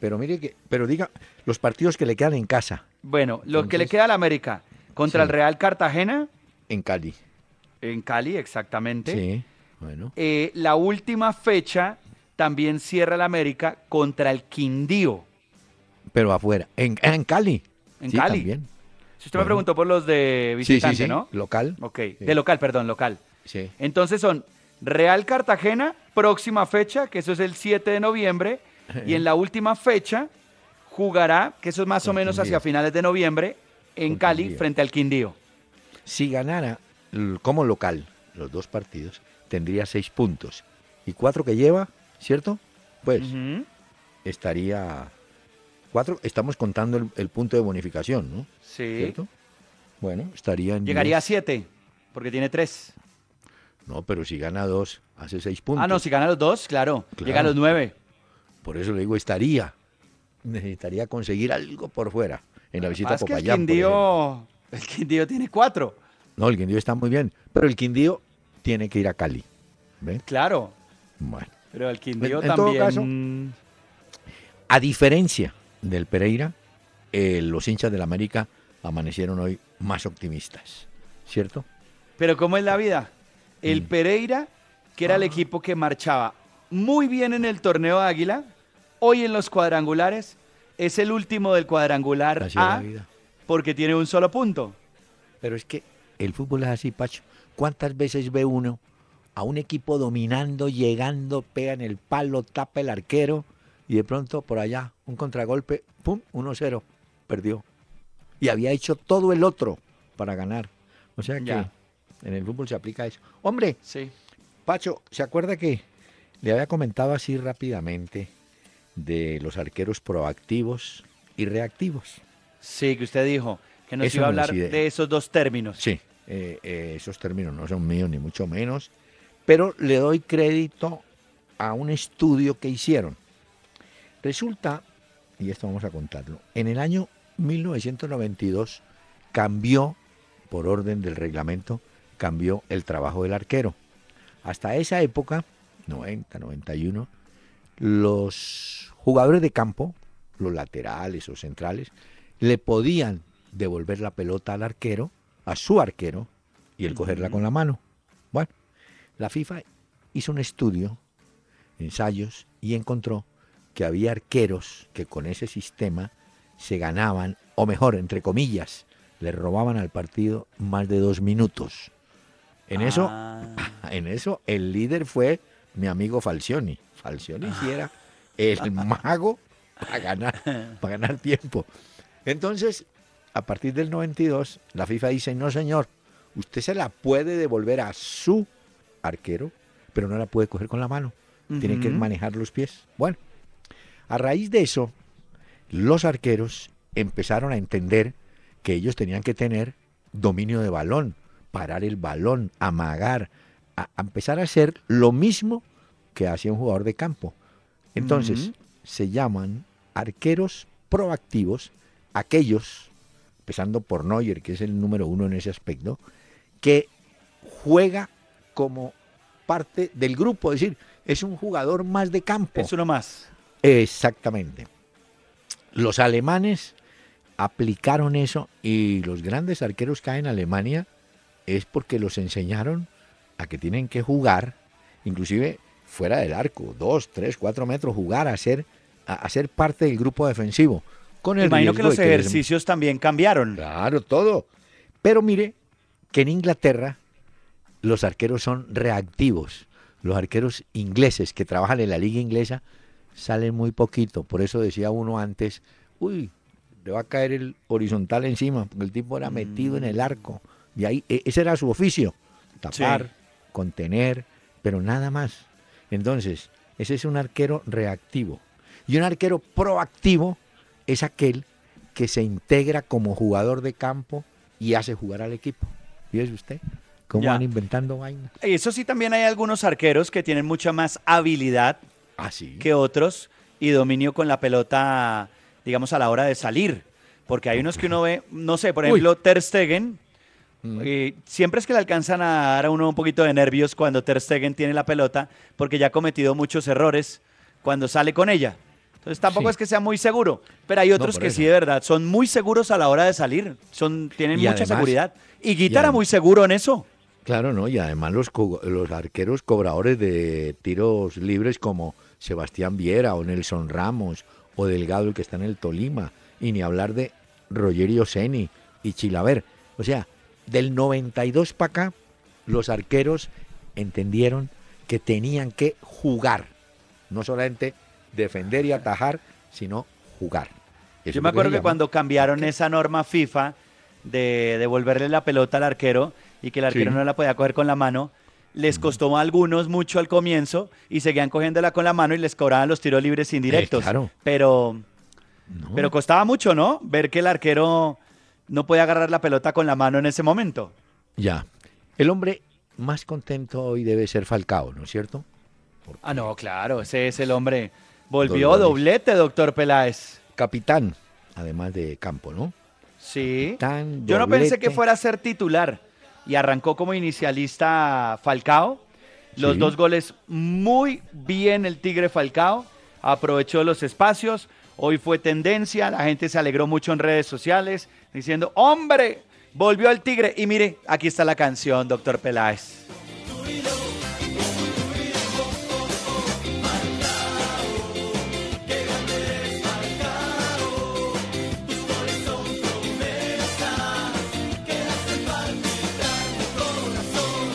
Pero mire que. Pero diga, los partidos que le quedan en casa, Bueno, lo que le queda al América contra Sí. el Real Cartagena, en Cali. en Cali exactamente. Sí. Bueno. Eh, la última fecha también cierra el América contra el Quindío. Pero afuera. En, en Cali. En Sí, Cali. también. Si usted me preguntó por los de Sí, sí, visitante, sí. ¿no? Local. Ok, de local, perdón, local. Sí. Entonces son Real Cartagena, próxima fecha, que eso es el 7 de noviembre, y en la última fecha jugará, que eso es más o menos Quindío. hacia finales de noviembre, en Cali, Quindío. frente al Quindío. Si ganara como local los dos partidos, tendría seis puntos. Y cuatro que lleva, ¿cierto? Pues estaría. Cuatro, estamos contando el, el punto de bonificación, ¿no? Sí. ¿Cierto? Bueno, estaría en. Llegaría a 10. 7, porque tiene 3. No, pero si gana dos, hace seis puntos. Ah, no, si gana los dos, claro, Claro. llega a los 9. Por eso le digo, estaría. Necesitaría conseguir algo por fuera en la visita a Más que el Popayán. Quindío, el Quindío tiene 4. No, el Quindío está muy bien. Pero el Quindío tiene que ir a Cali. ¿Ve? Claro, Bueno. pero el Quindío En- en todo también A diferencia del Pereira, eh, los hinchas del América amanecieron hoy más optimistas, ¿cierto? Pero ¿cómo es la vida? El Mm. Pereira, que era el equipo que marchaba muy bien en el torneo de Águila, hoy en los cuadrangulares, es el último del cuadrangular Así A porque tiene un solo punto. Pero es que el fútbol es así, Pacho. ¿Cuántas veces ve uno a un equipo dominando, llegando, pega en el palo, tapa el arquero y de pronto por allá un contragolpe, ¡pum! 1-0, perdió. Y había hecho todo el otro para ganar. O sea que Ya. en el fútbol se aplica eso. Hombre, Sí. Pacho, ¿se acuerda que le había comentado así rápidamente de los arqueros proactivos y reactivos? Sí, que usted dijo que nos Eso iba a hablar de esos dos términos. Sí, eh, eh, esos términos no son míos ni mucho menos, pero le doy crédito a un estudio que hicieron. Resulta, y esto vamos a contarlo, en el año 1992 cambió, por orden del reglamento, cambió el trabajo del arquero. Hasta esa época, 90, 91, los jugadores de campo, los laterales o centrales, le podían devolver la pelota al arquero, a su arquero, y él cogerla con la mano. Bueno, la FIFA hizo un estudio, ensayos, y encontró que había arqueros que con ese sistema se ganaban, o mejor, entre comillas, le robaban al partido más de dos minutos. En eso, Ah, en eso el líder fue mi amigo Falcioni. Falcioni sí era el mago para ganar, para ganar tiempo. Entonces, a partir del 92, la FIFA dice, no señor, usted se la puede devolver a su arquero, pero no la puede coger con la mano. Tiene que manejar los pies. Bueno, a raíz de eso, los arqueros empezaron a entender que ellos tenían que tener dominio de balón, parar el balón, amagar, a, empezar a hacer lo mismo que hacía un jugador de campo. Entonces, se llaman arqueros proactivos, aquellos, empezando por Neuer, que es el número uno en ese aspecto, que juega como parte del grupo, es decir, es un jugador más de campo. es uno más. Exactamente. Los alemanes aplicaron eso y los grandes arqueros que hay en Alemania es porque los enseñaron a que tienen que jugar, inclusive fuera del arco, dos, tres, cuatro metros, jugar, a ser, a, a ser parte del grupo defensivo. Con el Imagino que los les- ejercicios también cambiaron. Claro, todo. Pero mire que en Inglaterra los arqueros son reactivos. Los arqueros ingleses que trabajan en la liga inglesa salen muy poquito. Por eso decía uno antes, uy, le va a caer el horizontal encima, porque el tipo era metido en el arco. Y ahí, e- ese era su oficio, tapar, Sí. contener, pero nada más. Entonces, ese es un arquero reactivo. Y un arquero proactivo es aquel que se integra como jugador de campo y hace jugar al equipo. Fíjese usted cómo Ya. van inventando vainas. Eso sí, también hay algunos arqueros que tienen mucha más habilidad Así. que otros y dominio con la pelota, digamos, a la hora de salir. Porque hay unos que uno ve, no sé, por Uy. ejemplo, Ter Stegen, Mm. eh, siempre es que le alcanzan a dar a uno un poquito de nervios cuando Ter Stegen tiene la pelota, porque ya ha cometido muchos errores cuando sale con ella. Entonces tampoco Sí. es que sea muy seguro, pero hay otros que eso. sí de verdad son muy seguros a la hora de salir, son tienen Y mucha además- seguridad. Y Guita y era adem- muy seguro en eso. Claro, ¿no? Y además los, los arqueros cobradores de tiros libres como Sebastián Viera o Nelson Ramos o Delgado, el que está en el Tolima, y ni hablar de Rogerio Seni y Chilaver. O sea, del 92 para acá, los arqueros entendieron que tenían que jugar, no solamente defender y atajar, sino jugar. Eso Yo me acuerdo que cuando cambiaron esa norma FIFA de devolverle la pelota al arquero y que el arquero Sí. no la podía coger con la mano, les costó a algunos mucho al comienzo y seguían cogiéndola con la mano y les cobraban los tiros libres indirectos. Eh, claro. Pero, No. pero costaba mucho, ¿no? Ver que el arquero no podía agarrar la pelota con la mano en ese momento. Ya. El hombre más contento hoy debe ser Falcao, ¿no es cierto? Ah, no, claro, ese es el hombre. Volvió doblete, doctor Peláez. Capitán, además de campo, ¿no? Sí. Capitán, Yo no pensé que fuera a ser titular y arrancó como inicialista Falcao. Los Sí. dos goles muy bien el Tigre Falcao. aprovechó los espacios. Hoy fue tendencia, la gente se alegró mucho en redes sociales diciendo, hombre, volvió al Tigre. Y mire, aquí está la canción, doctor Peláez.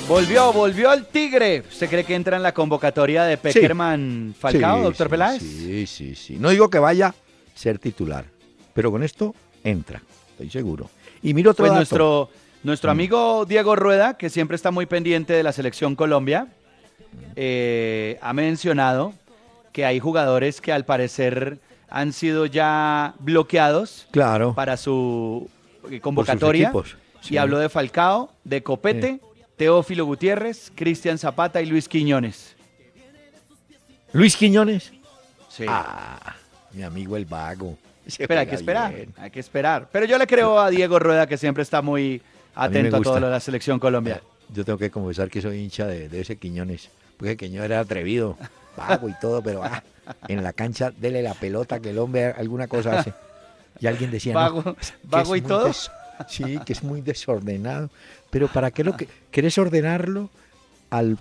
Volvió, volvió al Tigre. ¿Usted cree que entra en la convocatoria de Peckerman Falcao, Sí, doctor sí, Peláez? Sí, sí, sí. No digo que vaya a ser titular, pero con esto entra, estoy seguro. Y mira otro Pues dato. nuestro, nuestro Mm. amigo Diego Rueda, que siempre está muy pendiente de la selección Colombia, eh, ha mencionado que hay jugadores que al parecer han sido ya bloqueados Claro. para su convocatoria. equipos, sí. Y habló de Falcao, de Copete, Teófilo Gutiérrez, Cristian Zapata y Luis Quiñones. Luis Quiñones. Sí. Ah, mi amigo el vago. Ese Espera, hay que esperar, bien. hay que esperar. Pero yo le creo a Diego Rueda que siempre está muy atento a, todo lo de la selección Colombia. Yo tengo que confesar que soy hincha de, de ese Quiñones. Porque Quiñones era atrevido, vago y todo, pero ah, en la cancha dele la pelota que el hombre alguna cosa hace. Y alguien decía, Vago- vago y todo. des- sí, que es muy desordenado. Pero ¿para qué lo que querés ordenarlo al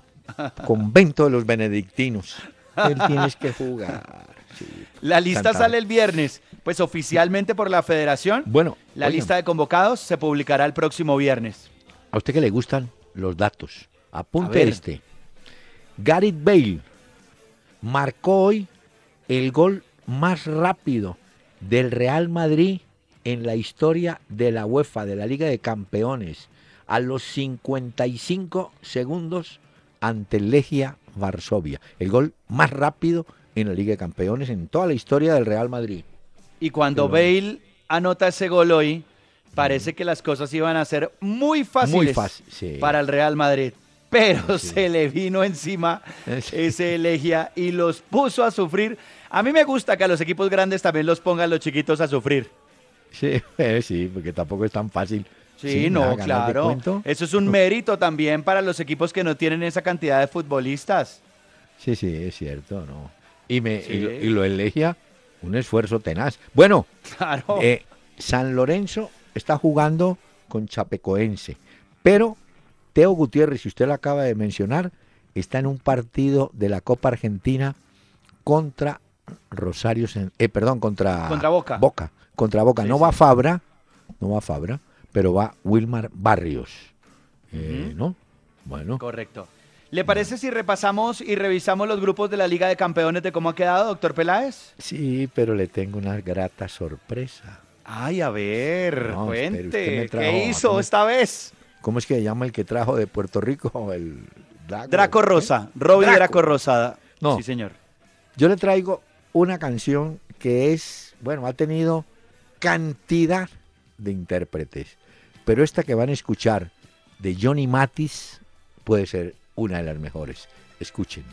convento de los benedictinos? Él tienes que jugar. sí. La lista sale el viernes, pues oficialmente por la federación. Bueno, La oigan, lista de convocados se publicará el próximo viernes. A usted que le gustan los datos, apunte este. Gareth Bale marcó hoy el gol más rápido del Real Madrid en la historia de la UEFA, de la Liga de Campeones, a los 55 segundos ante el Legia Varsovia. El gol más rápido en la Liga de Campeones en toda la historia del Real Madrid. Y cuando Bale anota ese gol hoy, parece que las cosas iban a ser muy fáciles Muy fácil, sí. para el Real Madrid. Pero se le vino encima Sí. ese Legia y los puso a sufrir. A mí me gusta que a los equipos grandes también los pongan los chiquitos a sufrir. Sí, eh, sí, porque tampoco es tan fácil. Sí, no, claro. Eso es un mérito también para los equipos que no tienen esa cantidad de futbolistas. Sí, sí, es cierto, ¿no? Y, me, Sí. y, lo, y lo elegía un esfuerzo tenaz. Bueno, Claro. eh, San Lorenzo está jugando con Chapecoense, pero Teo Gutiérrez, si usted lo acaba de mencionar, está en un partido de la Copa Argentina contra Rosario, eh, perdón, contra, Contra Boca. Boca, contra Boca. Sí, no sí. va Fabra, no va Fabra, pero va Wilmar Barrios, eh. ¿no? Bueno, Correcto. ¿Le parece si repasamos y revisamos los grupos de la Liga de Campeones de cómo ha quedado, doctor Peláez? sí, pero le tengo una grata sorpresa. Ay, a ver, No, cuente. trajo ¿Qué hizo esta vez? ¿Cómo es que se llama el que trajo de Puerto Rico? El Draco ¿qué? Rosa, Robbie Draco. Draco Rosada. No. Sí, señor. Yo le traigo una canción que es, bueno, ha tenido cantidad de intérpretes, pero esta que van a escuchar de Johnny Matis puede ser una de las mejores. Escuchen.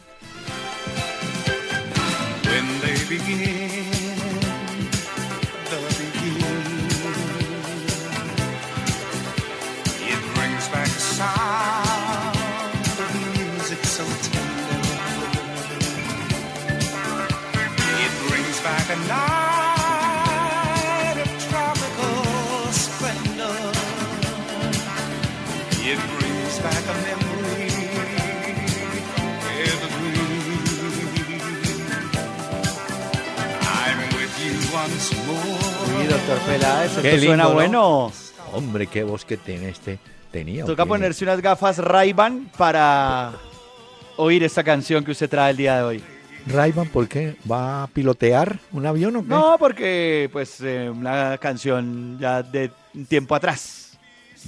Doctor Peláez, Qué lindo, suena ¿no? bueno. Hombre, qué voz que tiene este. Tenía. ¿o Toca ponerse unas gafas Ray-Ban para oír esta canción que usted trae el día de hoy. Rayban, ¿por qué? ¿Va a pilotear un avión o qué? No, porque pues eh, una canción ya de tiempo atrás.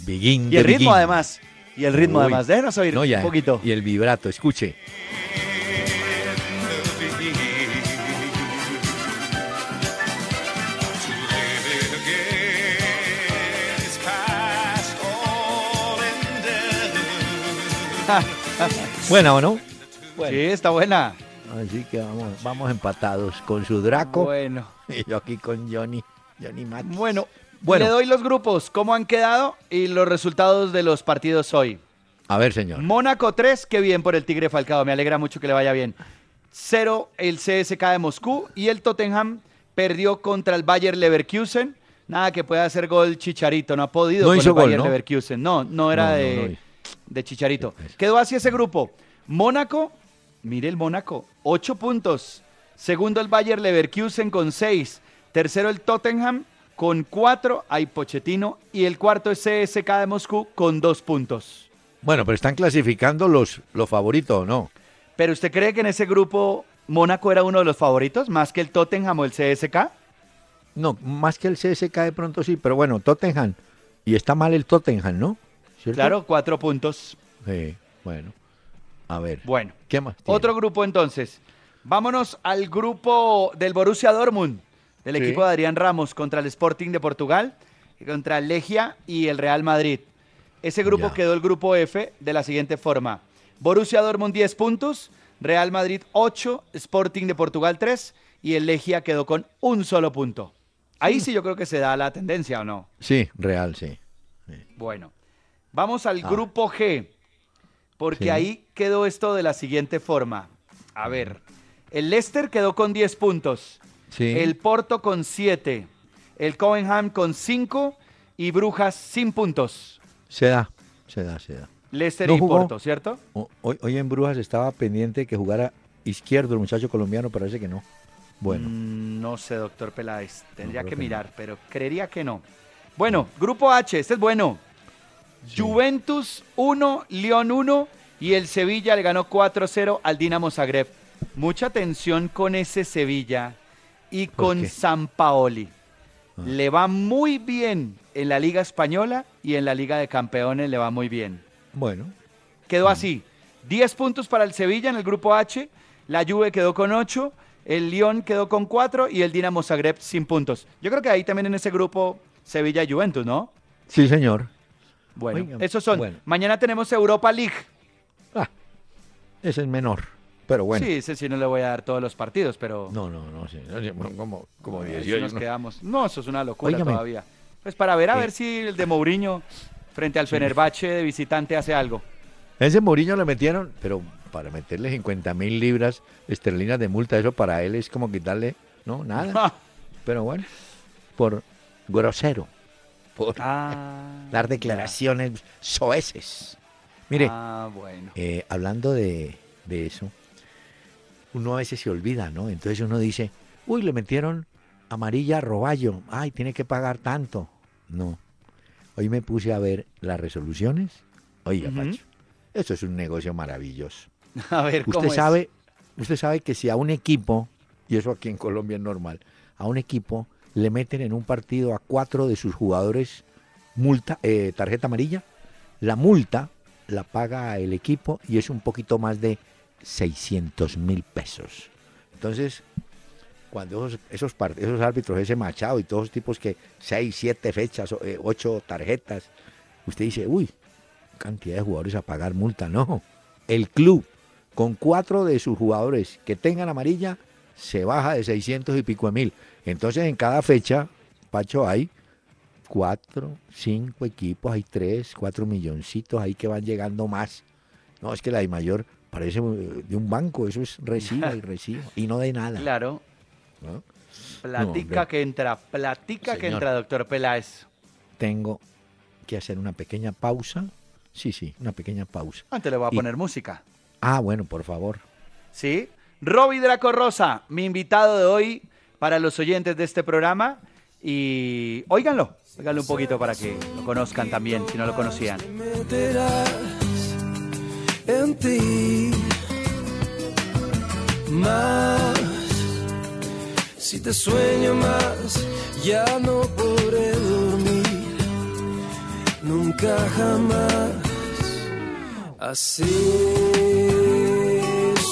Begin Y el ritmo begin. además. Y el ritmo Uy. además. Déjenos oír No, ya, un poquito. Y el vibrato, escuche. Buena o no? Bueno, Sí, está buena. así que vamos, vamos empatados con su Draco Bueno. y yo aquí con Johnny, Johnny Matis. Bueno, Bueno. le doy los grupos, cómo han quedado y los resultados de los partidos hoy. A ver, señor. Mónaco 3, qué bien por el Tigre Falcao, me alegra mucho que le vaya bien. 0 el CSK de Moscú y el Tottenham perdió contra el Bayer Leverkusen. Nada que pueda hacer gol Chicharito, no ha podido No con hizo el gol, Bayer ¿no? Leverkusen. No, no era No, no, de, no. De Chicharito. Quedó así ese grupo. Mónaco, mire el Mónaco, 8 puntos. Segundo el Bayer Leverkusen con 6. Tercero el Tottenham con 4. Hay Pochettino. Y el cuarto es CSK de Moscú con 2 puntos. Bueno, pero están clasificando los, los favoritos, ¿o no? ¿Pero usted cree que en ese grupo Mónaco era uno de los favoritos, más que el Tottenham o el CSK? No, más que el CSK de pronto sí, pero bueno, Tottenham. Y está mal el Tottenham, ¿no? ¿Cierto? Claro, 4 puntos. Sí, bueno. A ver. Bueno, ¿Qué más? tiene? otro grupo entonces. Vámonos al grupo del Borussia Dortmund, del Sí. equipo de Adrián Ramos contra el Sporting de Portugal, contra el Legia y el Real Madrid. Ese grupo Ya. quedó el grupo F de la siguiente forma. Borussia Dortmund 10 puntos, Real Madrid 8, Sporting de Portugal 3 y el Legia quedó con un solo punto. Ahí sí yo creo que se da la tendencia, ¿o no? Sí, real, sí. Bueno, vamos al Ah. grupo G, porque Sí. ahí quedó esto de la siguiente forma. A ver, el Leicester quedó con 10 puntos, Sí. el Porto con 7, el Covenham con 5 y Brujas sin puntos. Se da, se da, se da. Leicester No y jugó. Porto, ¿cierto? Hoy, hoy en Brujas estaba pendiente que jugara izquierdo el muchacho colombiano, parece que no. Bueno, Mm, no sé, doctor Peláez, tendría que no. mirar, pero creería que no. Bueno, grupo H, este es bueno. Juventus 1, León 1 y el Sevilla le ganó 4-0 al Dinamo Zagreb. Mucha tensión con ese Sevilla y ¿Por con? San Paoli. Ah. Le va muy bien en la Liga Española y en la Liga de Campeones le va muy bien. bueno. Quedó así. 10 puntos para el Sevilla en el grupo H, la Juve quedó con 8, el Lyon quedó con 4 y el Dinamo Zagreb sin puntos. Yo creo que ahí también en ese grupo Sevilla y Juventus, ¿no? Sí, señor. Bueno, esos son. bueno. Mañana tenemos Europa League. Ah, ese es menor. Pero bueno. Sí, ese sí no le voy a dar todos los partidos, pero No, no, no, sí, no, sí, como, como ahí 18, sí nos ¿no? quedamos. No, eso es una locura todavía. Pues para ver a Eh. ver si el de Mourinho frente al Fenerbahce de visitante hace algo. Ese Mourinho le metieron, pero para meterle 50 mil libras esterlinas de multa, eso para él es como quitarle, no, nada. Pero bueno, por grosero, por Ah, dar declaraciones soeces. Mire, Ah, bueno. eh, hablando de, de eso, uno a veces se olvida, ¿no? Entonces uno dice, uy, le metieron amarilla a Roballo, ay, tiene que pagar tanto. No. Hoy me puse a ver las resoluciones. Oiga, Ujú. Pacho, esto es un negocio maravilloso. A ver, ¿cómo Usted es? sabe, usted sabe que si a un equipo, y eso aquí en Colombia es normal, a un equipo le meten en un partido a cuatro de sus jugadores multa, eh, tarjeta amarilla, la multa la paga el equipo y es un poquito más de 600 mil pesos. Entonces, cuando esos, esos, esos árbitros, ese Machado y todos los tipos que seis, siete fechas, eh, ocho tarjetas, usted dice, uy, cantidad de jugadores a pagar multa. No, el club con cuatro de sus jugadores que tengan amarilla se baja de 600 y pico de mil. Entonces en cada fecha, Pacho, hay cuatro, cinco equipos, hay tres, cuatro milloncitos ahí que van llegando más. No, es que la de mayor parece de un banco, eso es recibo y recibo y no de nada. Claro. ¿no? Platica que entra, platica que entra, doctor Peláez. Tengo que hacer una pequeña pausa. Sí, sí, una pequeña pausa. Antes le voy a Y- poner música. Ah, bueno, por favor. ¿Sí? Roby Draco Rosa, mi invitado de hoy para los oyentes de este programa. Y óiganlo, óiganlo un poquito para que lo conozcan también, si no lo conocían. en ti más. Si te sueño más, ya no podré dormir. Nunca jamás. Así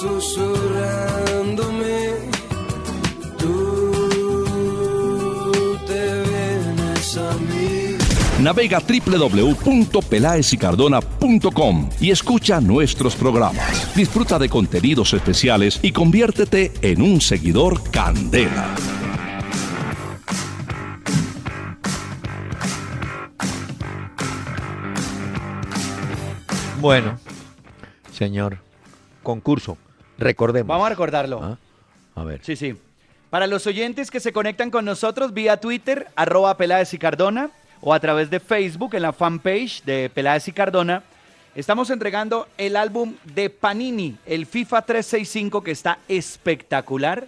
susurrándome, tú te vienes a mí. Navega www.pelaesicardona.com y escucha nuestros programas. Disfruta de contenidos especiales y conviértete en un seguidor Candela. Bueno, señor, concurso. Recordemos. Vamos a recordarlo. ¿Ah? A ver. Sí, sí. Para los oyentes que se conectan con nosotros vía Twitter, arroba Peláez y Cardona, o a través de Facebook en la fanpage de Peláez y Cardona, estamos entregando el álbum de Panini, el FIFA 365, que está espectacular.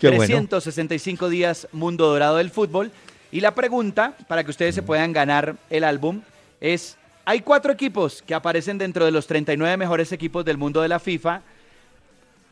Qué bueno. 365 días Mundo Dorado del Fútbol. Y la pregunta, para que ustedes se puedan ganar el álbum, es, hay cuatro equipos que aparecen dentro de los 39 mejores equipos del mundo de la FIFA,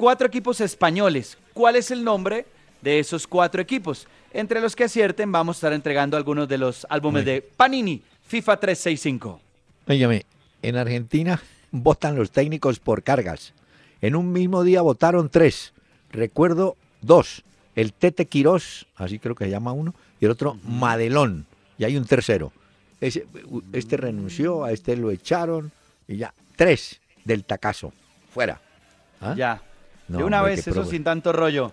cuatro equipos españoles. ¿Cuál es el nombre de esos cuatro equipos? Entre los que acierten vamos a estar entregando algunos de los álbumes de Panini, FIFA 365. Óigame, en Argentina votan los técnicos por cargas. En un mismo día votaron tres. Recuerdo dos. El Tete Quirós, así creo que se llama uno, y el otro Madelón. Y hay un tercero. Ese- este renunció, a este lo echaron, y ya. Tres del tacazo. Fuera. ¿Ah? Ya. No, de una hombre, vez, eso sin tanto rollo.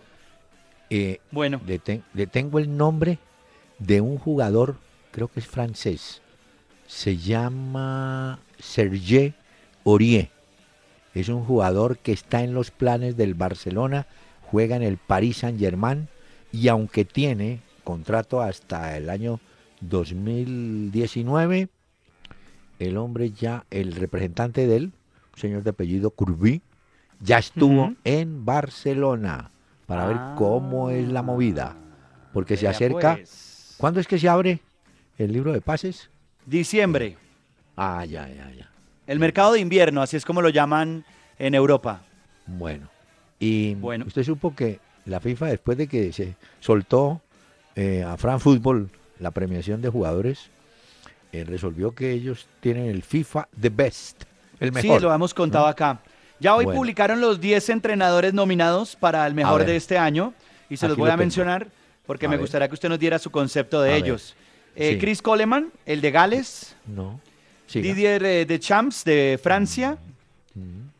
Eh, Bueno, le, ten- le tengo el nombre de un jugador, creo que es francés. Se llama Serge Aurier. Es un jugador que está en los planes del Barcelona, juega en el Paris Saint-Germain y aunque tiene contrato hasta el año 2019, el hombre ya, el representante de él, un señor de apellido Courbis, ya estuvo en Barcelona para ver Ah. cómo es la movida. Porque se acerca. pues. ¿Cuándo es que se abre el libro de pases? Diciembre, Ah, ya, ya, ya. el mercado de invierno, así es como lo llaman en Europa. Bueno. Y Bueno. usted supo que la FIFA, después de que se soltó eh, a Fran Fútbol la premiación de jugadores, eh, resolvió que ellos tienen el FIFA The Best, el mejor. Sí, lo hemos contado acá. Ya hoy Bueno. publicaron los 10 entrenadores nominados para el mejor de este año y se los voy lo a tengo. mencionar porque A me ver. gustaría que usted nos diera su concepto de A ellos. Eh, Sí. Chris Coleman, el de Gales, No. Siga. Didier eh, Deschamps de Francia,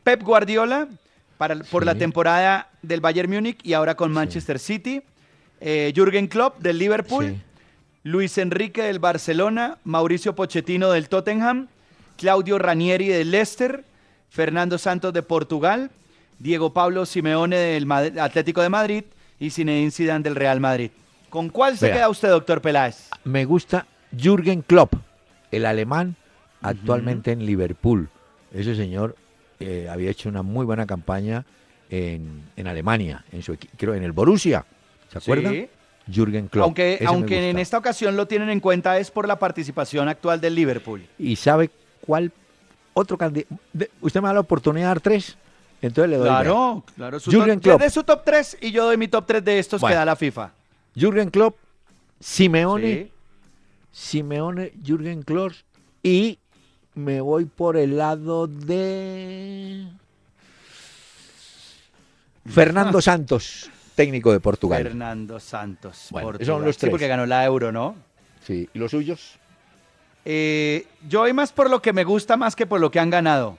Pep Guardiola para, por la temporada del Bayern Múnich y ahora con Manchester City, eh, Jürgen Klopp del Liverpool. Luis Enrique del Barcelona, Mauricio Pochettino del Tottenham, Claudio Ranieri del Leicester, Fernando Santos de Portugal, Diego Pablo Simeone del Atlético de Madrid y Zinedine Zidane del Real Madrid. ¿Con cuál se Vea. queda usted, doctor Peláez? Me gusta Jürgen Klopp, el alemán, actualmente en Liverpool. Ese señor eh, había hecho una muy buena campaña en, en Alemania, en su creo en el Borussia. ¿Se acuerda? Sí. Jürgen Klopp. Aunque, ese aunque en esta ocasión lo tienen en cuenta es por la participación actual del Liverpool. ¿Y sabe cuál otro candidato? ¿Usted me da la oportunidad de dar tres? Entonces le doy. Claro, claro. Su Jürgen top, Klopp. de su top 3 y yo doy mi top 3 de estos Bueno. que da la FIFA. Jürgen Klopp, Simeone, Sí. Simeone, Jürgen Klopp y me voy por el lado de Fernando Santos, técnico de Portugal. Fernando Santos. Bueno, Portugal. son los Sí, tres. porque ganó la Euro, ¿no? Sí, ¿y los suyos? Eh, yo voy más por lo que me gusta más que por lo que han ganado.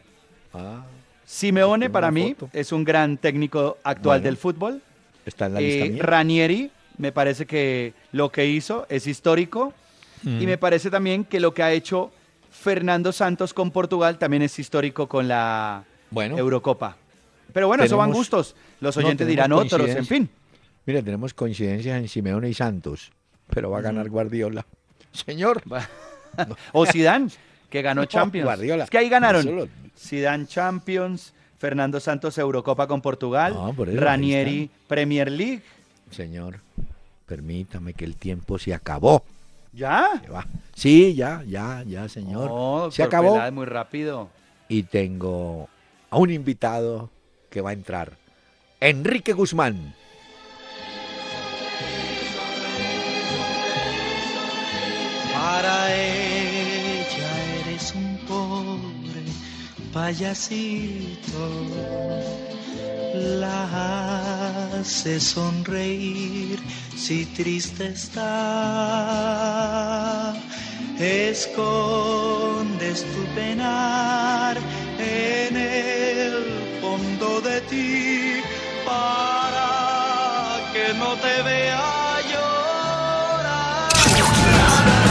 Ah, Simeone para mí foto. es un gran técnico actual Bueno, del fútbol. está en la lista Eh, mía. Ranieri me parece que lo que hizo es histórico Mm. y me parece también que lo que ha hecho Fernando Santos con Portugal también es histórico con la Bueno. Eurocopa. Pero bueno, eso van gustos. Los oyentes dirán otros, en fin. Mire, tenemos coincidencias en Simeone y Santos, pero va a ganar Guardiola. Señor, O Zidane, que ganó Champions. Guardiola. Es que ahí ganaron. Zidane Champions, Fernando Santos Eurocopa con Portugal, por Ranieri Premier League. señor, permítame que el tiempo se acabó. ¿Ya? Se va. Sí, ya, ya, ya, señor. No, se acabó. Muy rápido. Y tengo a un invitado que va a entrar. Enrique Guzmán. Para ella eres un pobre payasito. La hace sonreír si triste está. Escondes tu penar en el fondo de ti para que no te vea